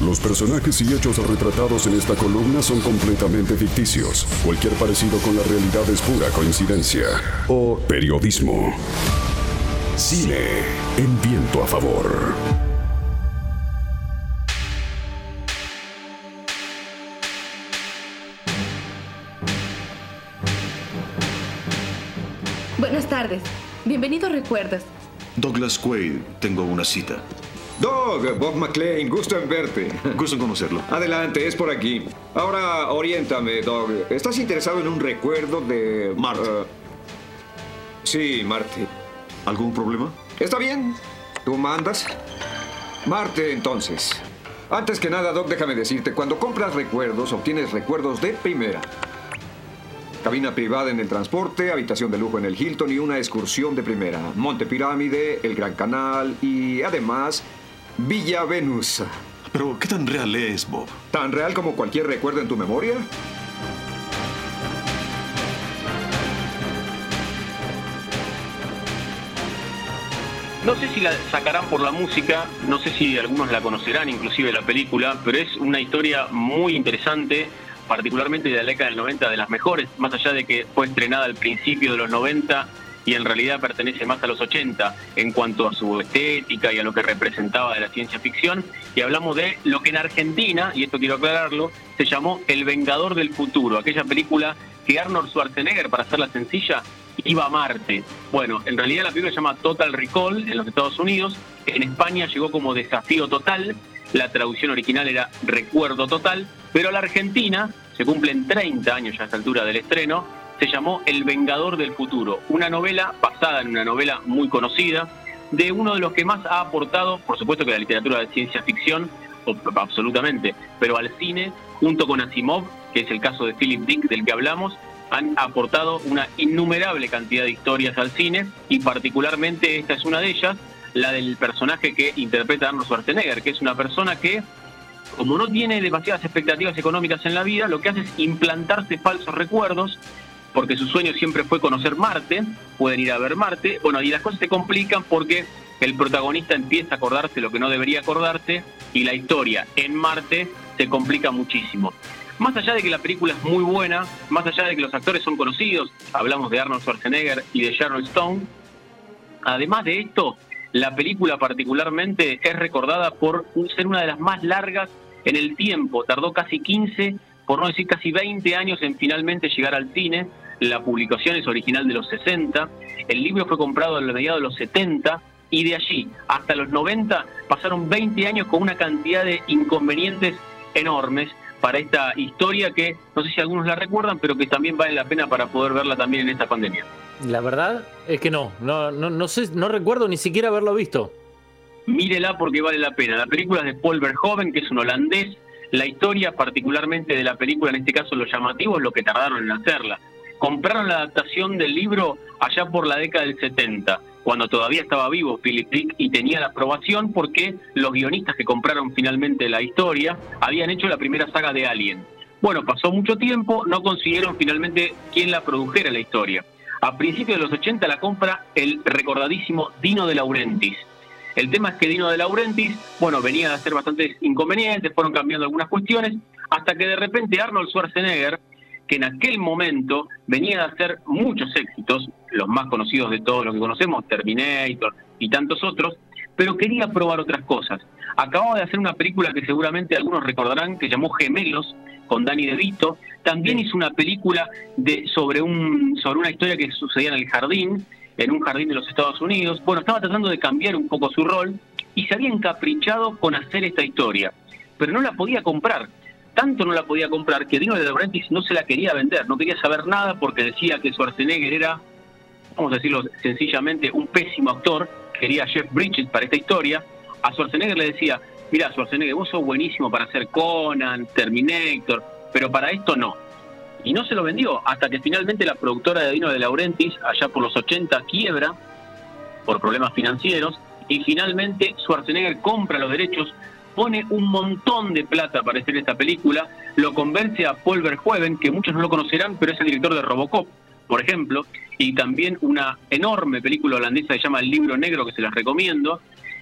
Los personajes y hechos retratados en esta columna son completamente ficticios. Cualquier parecido con la realidad es pura coincidencia o periodismo. Cine en viento a favor. Buenas tardes. Bienvenido a Recuerdos. Douglas Quaid, tengo una cita. Doug, Bob McLean, gusto en verte. Gusto en conocerlo. Adelante, es por aquí. Ahora, oriéntame, Doug. ¿Estás interesado en un recuerdo de... Marte. eh, sí, Marte. ¿Algún problema? ¿Está bien? ¿Tú mandas? Marte, entonces. Antes que nada, Doc, déjame decirte, cuando compras recuerdos, obtienes recuerdos de primera. Cabina privada en el transporte, habitación de lujo en el Hilton y una excursión de primera. Monte Pirámide, el Gran Canal y además Villa Venus. Pero, ¿qué tan real es, Bob? ¿Tan real como cualquier recuerdo en tu memoria? No sé si la sacarán por la música, no sé si algunos la conocerán, inclusive la película, pero es una historia muy interesante, particularmente de la década del 90, de las mejores, más allá de que fue estrenada al principio de los 90 y en realidad pertenece más a los 80 en cuanto a su estética y a lo que representaba de la ciencia ficción. Y hablamos de lo que en Argentina, y esto quiero aclararlo, se llamó El Vengador del Futuro, aquella película que Arnold Schwarzenegger, para hacerla sencilla, iba a Marte. Bueno, en realidad la película se llama Total Recall en los Estados Unidos. En España llegó como Desafío Total. La traducción original era Recuerdo Total. Pero la Argentina, se cumplen 30 años ya a esta altura del estreno, se llamó El Vengador del Futuro. Una novela basada en una novela muy conocida de uno de los que más ha aportado, por supuesto que la literatura de ciencia ficción, absolutamente, pero al cine, junto con Asimov, que es el caso de Philip Dick del que hablamos, han aportado una innumerable cantidad de historias al cine y particularmente esta es una de ellas, la del personaje que interpreta Arnold Schwarzenegger, que es una persona que, como no tiene demasiadas expectativas económicas en la vida, lo que hace es implantarse falsos recuerdos, porque su sueño siempre fue conocer Marte, pueden ir a ver Marte, bueno, y las cosas se complican porque el protagonista empieza a acordarse lo que no debería acordarse y la historia en Marte se complica muchísimo. Más allá de que la película es muy buena, más allá de que los actores son conocidos, hablamos de Arnold Schwarzenegger y de Sharon Stone, además de esto, la película particularmente es recordada por ser una de las más largas en el tiempo. Tardó casi 15, por no decir casi 20 años en finalmente llegar al cine. La publicación es original de los 60. El libro fue comprado a mediados de los 70 y de allí hasta los 90 pasaron 20 años con una cantidad de inconvenientes enormes para esta historia que no sé si algunos la recuerdan, pero que también vale la pena para poder verla también en esta pandemia. La verdad es que no, no, no, no sé, no recuerdo ni siquiera haberlo visto. Mírela porque vale la pena. La película es de Paul Verhoeven, que es un holandés. La historia, particularmente de la película, en este caso lo llamativo, es lo que tardaron en hacerla. Compraron la adaptación del libro allá por la década del 70, cuando todavía estaba vivo Philip Dick y tenía la aprobación porque los guionistas que compraron finalmente la historia habían hecho la primera saga de Alien. Bueno, pasó mucho tiempo, no consiguieron finalmente quién la produjera la historia. A principios de los 80 la compra el recordadísimo Dino de Laurentiis. El tema es que Dino de Laurentiis, bueno, venía de hacer bastantes inconvenientes, fueron cambiando algunas cuestiones, hasta que de repente Arnold Schwarzenegger, que en aquel momento venía de hacer muchos éxitos, los más conocidos de todos los que conocemos, Terminator y tantos otros, pero quería probar otras cosas. Acababa de hacer una película que seguramente algunos recordarán, que llamó Gemelos, con Danny DeVito. También hizo una película de, sobre, un, sobre una historia que sucedía en el jardín, en un jardín de los Estados Unidos. Bueno, estaba tratando de cambiar un poco su rol y se había encaprichado con hacer esta historia, pero no la podía comprar. Tanto no la podía comprar que Dino de Laurentiis no se la quería vender, no quería saber nada porque decía que Schwarzenegger era, vamos a decirlo sencillamente, un pésimo actor. Quería Jeff Bridges para esta historia. A Schwarzenegger le decía, mira Schwarzenegger, vos sos buenísimo para hacer Conan, Terminator, pero para esto no. Y no se lo vendió, hasta que finalmente la productora de Dino de Laurentiis, allá por los 80, quiebra por problemas financieros, y finalmente Schwarzenegger compra los derechos, pone un montón de plata para hacer esta película, lo convence a Paul Verhoeven, que muchos no lo conocerán, pero es el director de Robocop, por ejemplo, y también una enorme película holandesa que se llama El Libro Negro, que se las recomiendo,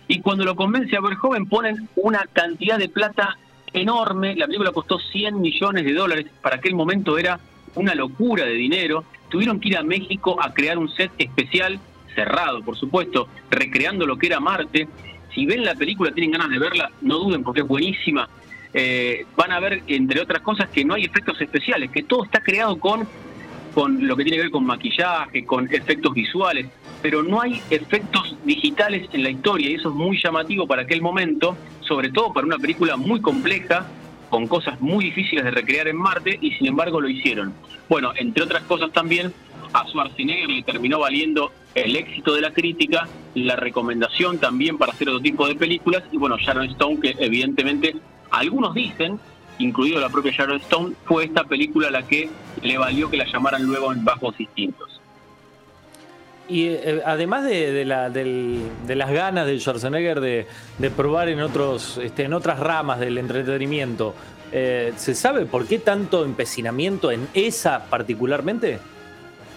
y cuando lo convence a Verhoeven ponen una cantidad de plata enorme, la película costó 100 millones de dólares, para aquel momento era una locura de dinero, tuvieron que ir a México a crear un set especial, cerrado por supuesto, recreando lo que era Marte. Si ven la película, tienen ganas de verla, no duden porque es buenísima. Eh, van a ver, entre otras cosas, que no hay efectos especiales, que todo está creado con, con lo que tiene que ver con maquillaje, con efectos visuales, pero no hay efectos digitales en la historia y eso es muy llamativo para aquel momento, sobre todo para una película muy compleja, con cosas muy difíciles de recrear en Marte y sin embargo lo hicieron. Bueno, entre otras cosas también a Schwarzenegger le terminó valiendo el éxito de la crítica, la recomendación también para hacer otro tipo de películas y bueno, Sharon Stone que evidentemente algunos dicen, incluido la propia Sharon Stone, fue esta película la que le valió que la llamaran luego en bajos distintos. Y eh, además de, la, de, las ganas de Schwarzenegger de, probar en, otros, este, en otras ramas del entretenimiento, eh, ¿se sabe por qué tanto empecinamiento en esa particularmente?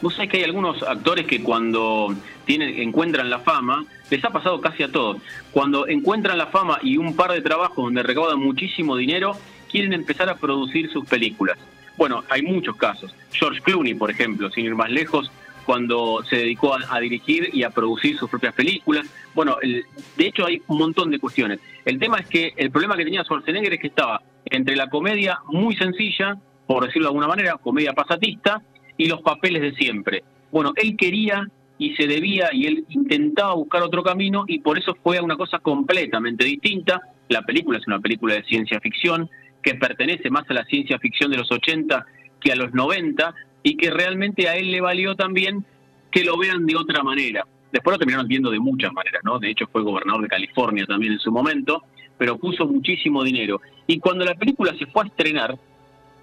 Vos sabés que hay algunos actores que cuando tienen, encuentran la fama, les ha pasado casi a todos, cuando encuentran la fama y un par de trabajos donde recaudan muchísimo dinero, quieren empezar a producir sus películas. Bueno, hay muchos casos. George Clooney, por ejemplo, sin ir más lejos, cuando se dedicó a, dirigir y a producir sus propias películas. Bueno, de hecho hay un montón de cuestiones. El tema es que el problema que tenía Schwarzenegger es que estaba entre la comedia muy sencilla, por decirlo de alguna manera, comedia pasatista, y los papeles de siempre. Bueno, él quería y se debía y él intentaba buscar otro camino y por eso fue a una cosa completamente distinta. La película es una película de ciencia ficción que pertenece más a la ciencia ficción de los 80 que a los 90, y que realmente a él le valió también que lo vean de otra manera. Después lo terminaron viendo de muchas maneras, ¿no? De hecho fue gobernador de California también en su momento, pero puso muchísimo dinero. Y cuando la película se fue a estrenar,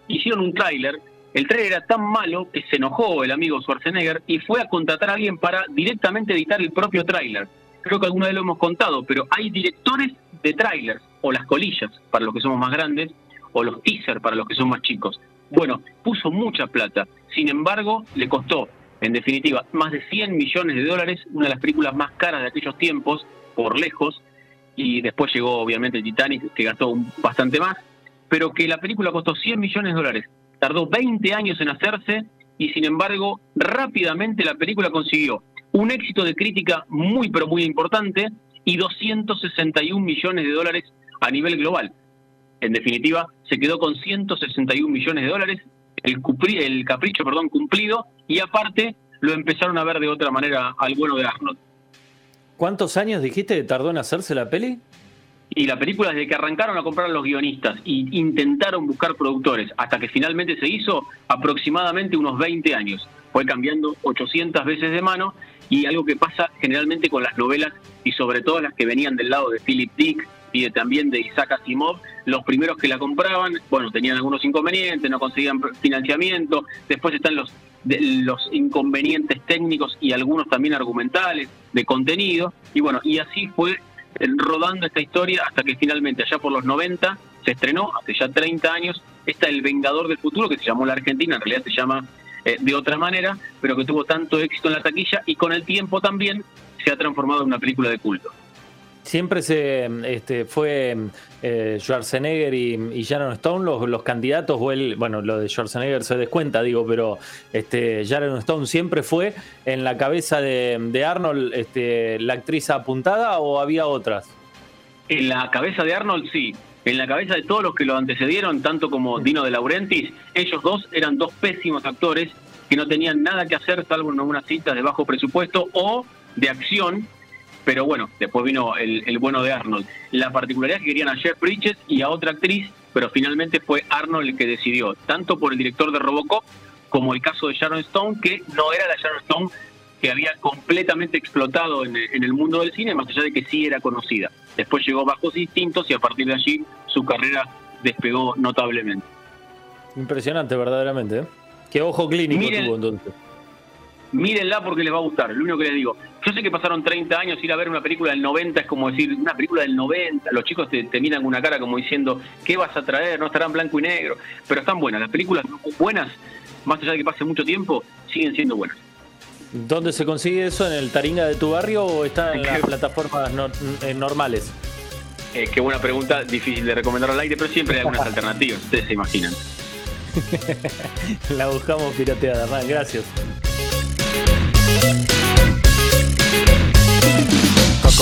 hicieron un tráiler, el tráiler era tan malo que se enojó el amigo Schwarzenegger y fue a contratar a alguien para directamente editar el propio tráiler. Creo que alguna vez lo hemos contado, pero hay directores de tráilers, o las colillas para los que somos más grandes, o los teasers para los que son más chicos. Bueno, puso mucha plata. Sin embargo, le costó, en definitiva, más de 100 millones de dólares, una de las películas más caras de aquellos tiempos, por lejos. Y después llegó, obviamente, Titanic, que gastó bastante más. Pero que la película costó 100 millones de dólares. Tardó 20 años en hacerse y, sin embargo, rápidamente la película consiguió un éxito de crítica muy, pero muy importante y 261 millones de dólares a nivel global. En definitiva, se quedó con 161 millones de dólares, el, el capricho perdón, cumplido, y aparte lo empezaron a ver de otra manera al bueno de Arnold. ¿Cuántos años dijiste que tardó en hacerse la peli? Y la película, desde que arrancaron a comprar los guionistas y intentaron buscar productores, hasta que finalmente se hizo, aproximadamente unos 20 años. Fue cambiando 800 veces de mano y algo que pasa generalmente con las novelas y sobre todo las que venían del lado de Philip Dick y también de Isaac Asimov, los primeros que la compraban, bueno, tenían algunos inconvenientes, no conseguían financiamiento, después están los, los inconvenientes técnicos y algunos también argumentales, de contenido, y bueno, y así fue eh, rodando esta historia hasta que finalmente allá por los 90 se estrenó, hace ya 30 años, está El Vengador del Futuro, que se llamó La Argentina, en realidad se llama eh, de otra manera, pero que tuvo tanto éxito en la taquilla y con el tiempo también se ha transformado en una película de culto. Siempre se este, fue eh, Schwarzenegger y, y Sharon Stone los, los, candidatos, o el, bueno, lo de Schwarzenegger se descuenta, digo, pero este, Sharon Stone siempre fue en la cabeza de, Arnold este, la actriz apuntada o había otras? En la cabeza de Arnold sí, en la cabeza de todos los que lo antecedieron, tanto como Dino de Laurentiis, ellos dos eran dos pésimos actores que no tenían nada que hacer salvo en algunas citas de bajo presupuesto o de acción pero bueno, después vino el, bueno de Arnold. La particularidad es que querían a Jeff Bridges y a otra actriz, pero finalmente fue Arnold el que decidió, tanto por el director de Robocop como el caso de Sharon Stone, que no era la Sharon Stone que había completamente explotado en, el mundo del cine, más allá de que sí era conocida. Después llegó Bajos Distintos y a partir de allí su carrera despegó notablemente. Impresionante, verdaderamente. ¿eh? Qué ojo clínico tuvo entonces mírenla porque les va a gustar, lo único que les digo. Yo sé que pasaron 30 años, ir a ver una película del 90 es como decir, una película del 90, los chicos te, miran con una cara como diciendo, ¿qué vas a traer? No estarán blanco y negro, pero están buenas, las películas buenas, más allá de que pase mucho tiempo, siguen siendo buenas. ¿Dónde se consigue eso? ¿En el Taringa de tu barrio o está en las plataformas normales? Eh, qué buena pregunta, difícil de recomendar al aire, pero siempre hay algunas alternativas, ustedes se imaginan. La buscamos pirateada, Hernán, gracias.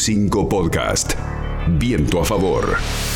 LU5 Podcast. Viento a favor.